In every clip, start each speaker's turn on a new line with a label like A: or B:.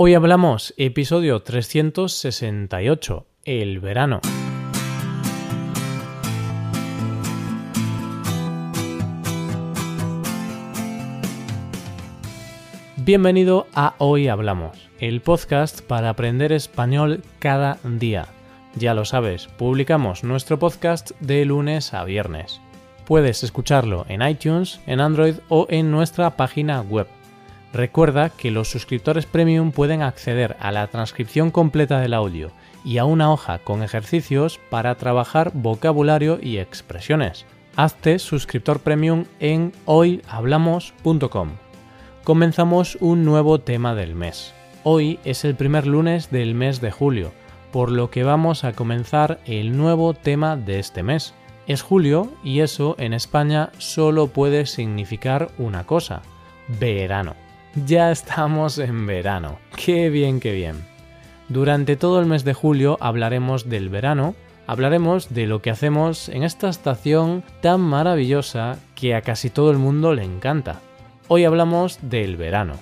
A: Hoy hablamos episodio 368, el verano. Bienvenido a Hoy Hablamos, el podcast para aprender español cada día. Ya lo sabes, publicamos nuestro podcast de lunes a viernes. Puedes escucharlo en iTunes, en Android o en nuestra página web Recuerda que los suscriptores premium pueden acceder a la transcripción completa del audio y a una hoja con ejercicios para trabajar vocabulario y expresiones. Hazte suscriptor premium en hoyhablamos.com. Comenzamos un nuevo tema del mes. Hoy es el primer lunes del mes de julio, por lo que vamos a comenzar el nuevo tema de este mes. Es julio y eso en España solo puede significar una cosa, verano. Ya estamos en verano. Qué bien, qué bien. Durante todo el mes de julio hablaremos del verano, hablaremos de lo que hacemos en esta estación tan maravillosa que a casi todo el mundo le encanta. Hoy hablamos del verano.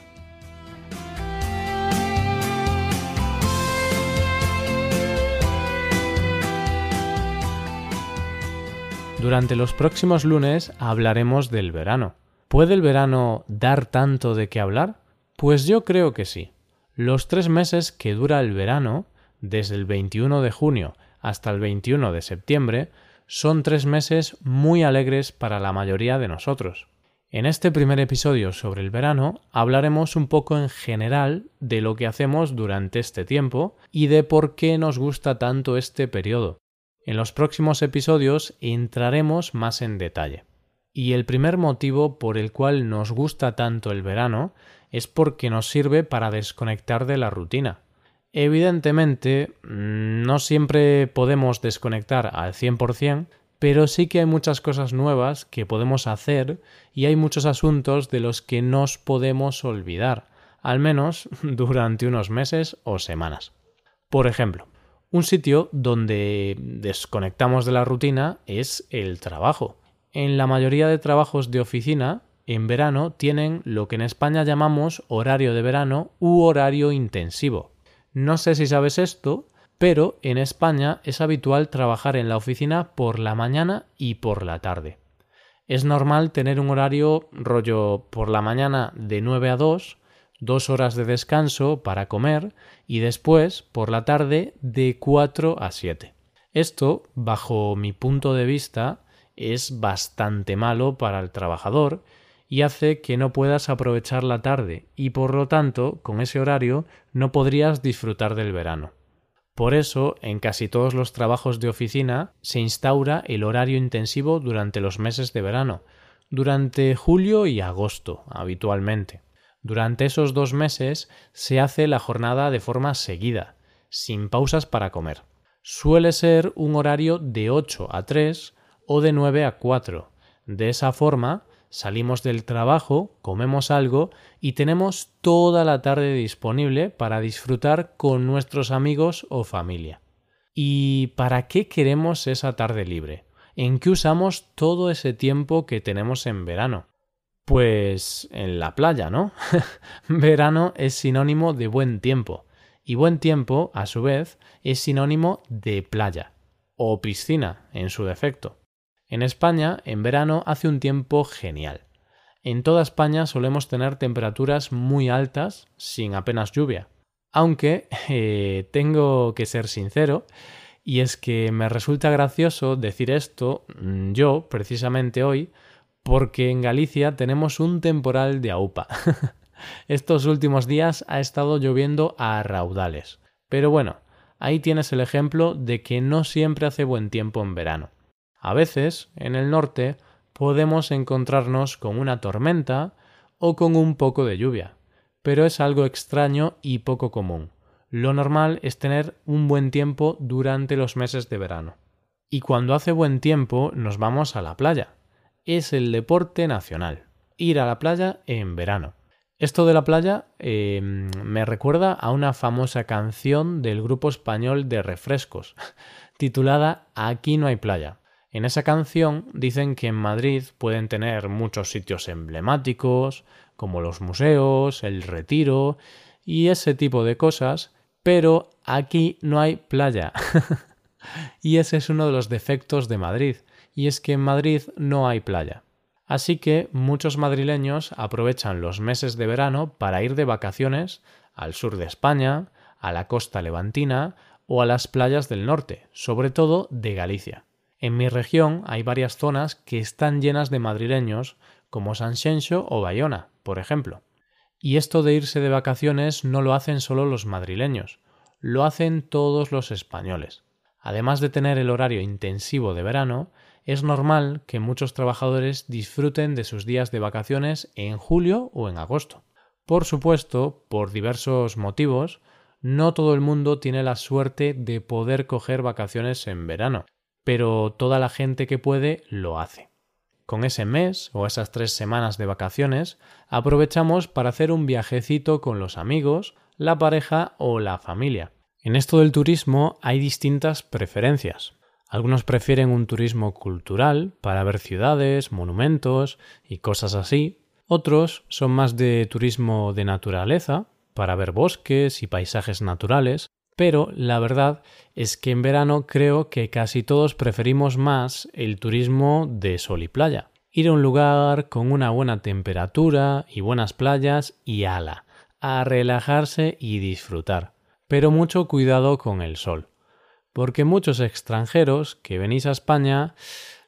A: Durante los próximos lunes hablaremos del verano. ¿Puede el verano dar tanto de qué hablar? Pues yo creo que sí. Los tres meses que dura el verano, desde el 21 de junio hasta el 21 de septiembre, son tres meses muy alegres para la mayoría de nosotros. En este primer episodio sobre el verano hablaremos un poco en general de lo que hacemos durante este tiempo y de por qué nos gusta tanto este periodo. En los próximos episodios entraremos más en detalle. Y el primer motivo por el cual nos gusta tanto el verano es porque nos sirve para desconectar de la rutina. Evidentemente, no siempre podemos desconectar al 100%, pero sí que hay muchas cosas nuevas que podemos hacer y hay muchos asuntos de los que nos podemos olvidar, al menos durante unos meses o semanas. Por ejemplo, un sitio donde desconectamos de la rutina es el trabajo en la mayoría de trabajos de oficina, en verano tienen lo que en España llamamos horario de verano u horario intensivo. No sé si sabes esto, pero en España es habitual trabajar en la oficina por la mañana y por la tarde. Es normal tener un horario rollo por la mañana de 9 a 2, dos horas de descanso para comer y después por la tarde de 4 a 7. Esto, bajo mi punto de vista, es bastante malo para el trabajador y hace que no puedas aprovechar la tarde y por lo tanto con ese horario no podrías disfrutar del verano. Por eso, en casi todos los trabajos de oficina se instaura el horario intensivo durante los meses de verano, durante julio y agosto habitualmente. Durante esos dos meses se hace la jornada de forma seguida, sin pausas para comer. Suele ser un horario de 8 a 3 o de 9 a 4. De esa forma, salimos del trabajo, comemos algo y tenemos toda la tarde disponible para disfrutar con nuestros amigos o familia. ¿Y para qué queremos esa tarde libre? ¿En qué usamos todo ese tiempo que tenemos en verano? Pues en la playa, ¿no? verano es sinónimo de buen tiempo y buen tiempo, a su vez, es sinónimo de playa o piscina en su defecto. En España, en verano hace un tiempo genial. En toda España solemos tener temperaturas muy altas sin apenas lluvia. Aunque eh, tengo que ser sincero, y es que me resulta gracioso decir esto mm, yo, precisamente hoy, porque en Galicia tenemos un temporal de aupa. Estos últimos días ha estado lloviendo a raudales. Pero bueno, ahí tienes el ejemplo de que no siempre hace buen tiempo en verano. A veces, en el norte, podemos encontrarnos con una tormenta o con un poco de lluvia, pero es algo extraño y poco común. Lo normal es tener un buen tiempo durante los meses de verano. Y cuando hace buen tiempo nos vamos a la playa. Es el deporte nacional. Ir a la playa en verano. Esto de la playa eh, me recuerda a una famosa canción del grupo español de refrescos, titulada Aquí no hay playa. En esa canción dicen que en Madrid pueden tener muchos sitios emblemáticos, como los museos, el retiro, y ese tipo de cosas, pero aquí no hay playa. y ese es uno de los defectos de Madrid, y es que en Madrid no hay playa. Así que muchos madrileños aprovechan los meses de verano para ir de vacaciones al sur de España, a la costa levantina o a las playas del norte, sobre todo de Galicia. En mi región hay varias zonas que están llenas de madrileños, como Sanxenxo o Bayona, por ejemplo. Y esto de irse de vacaciones no lo hacen solo los madrileños, lo hacen todos los españoles. Además de tener el horario intensivo de verano, es normal que muchos trabajadores disfruten de sus días de vacaciones en julio o en agosto. Por supuesto, por diversos motivos, no todo el mundo tiene la suerte de poder coger vacaciones en verano, pero toda la gente que puede lo hace. Con ese mes o esas tres semanas de vacaciones aprovechamos para hacer un viajecito con los amigos, la pareja o la familia. En esto del turismo hay distintas preferencias. Algunos prefieren un turismo cultural para ver ciudades, monumentos y cosas así. Otros son más de turismo de naturaleza para ver bosques y paisajes naturales. Pero la verdad es que en verano creo que casi todos preferimos más el turismo de sol y playa. Ir a un lugar con una buena temperatura y buenas playas y ala, a relajarse y disfrutar. Pero mucho cuidado con el sol, porque muchos extranjeros que venís a España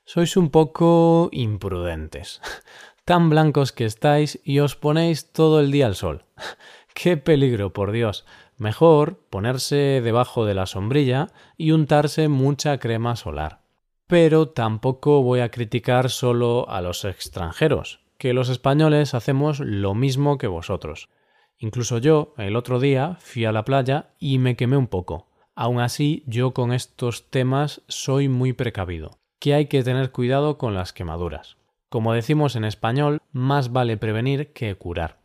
A: sois un poco imprudentes. Tan blancos que estáis y os ponéis todo el día al sol. ¡Qué peligro, por Dios! Mejor ponerse debajo de la sombrilla y untarse mucha crema solar. Pero tampoco voy a criticar solo a los extranjeros, que los españoles hacemos lo mismo que vosotros. Incluso yo, el otro día, fui a la playa y me quemé un poco. Aún así, yo con estos temas soy muy precavido, que hay que tener cuidado con las quemaduras. Como decimos en español, más vale prevenir que curar.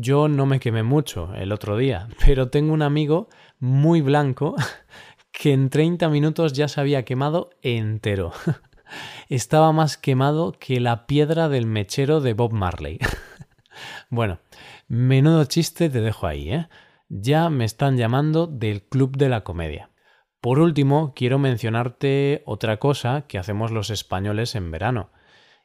A: Yo no me quemé mucho el otro día, pero tengo un amigo muy blanco que en 30 minutos ya se había quemado entero. Estaba más quemado que la piedra del mechero de Bob Marley. bueno, Menudo chiste te dejo ahí, ¿eh? Ya me están llamando del Club de la Comedia. Por último, quiero mencionarte otra cosa que hacemos los españoles en verano.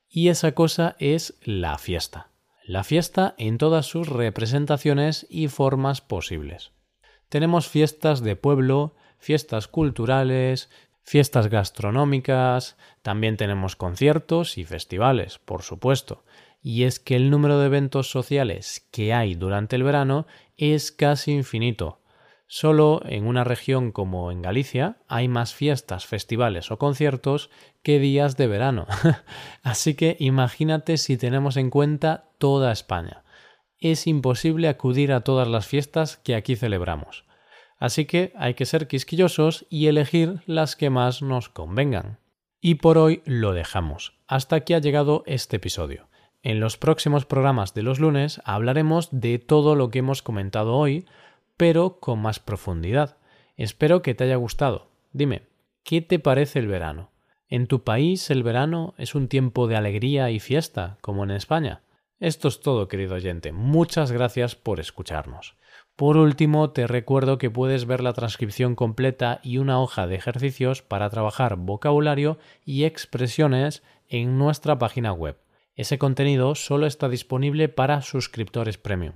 A: Y esa cosa es la fiesta. La fiesta en todas sus representaciones y formas posibles. Tenemos fiestas de pueblo, fiestas culturales, fiestas gastronómicas, también tenemos conciertos y festivales, por supuesto y es que el número de eventos sociales que hay durante el verano es casi infinito. Solo en una región como en Galicia hay más fiestas, festivales o conciertos que días de verano. Así que imagínate si tenemos en cuenta toda España. Es imposible acudir a todas las fiestas que aquí celebramos. Así que hay que ser quisquillosos y elegir las que más nos convengan. Y por hoy lo dejamos. Hasta aquí ha llegado este episodio. En los próximos programas de los lunes hablaremos de todo lo que hemos comentado hoy, pero con más profundidad. Espero que te haya gustado. Dime, ¿qué te parece el verano? ¿En tu país el verano es un tiempo de alegría y fiesta, como en España? Esto es todo, querido oyente. Muchas gracias por escucharnos. Por último, te recuerdo que puedes ver la transcripción completa y una hoja de ejercicios para trabajar vocabulario y expresiones en nuestra página web ese contenido solo está disponible para suscriptores premium.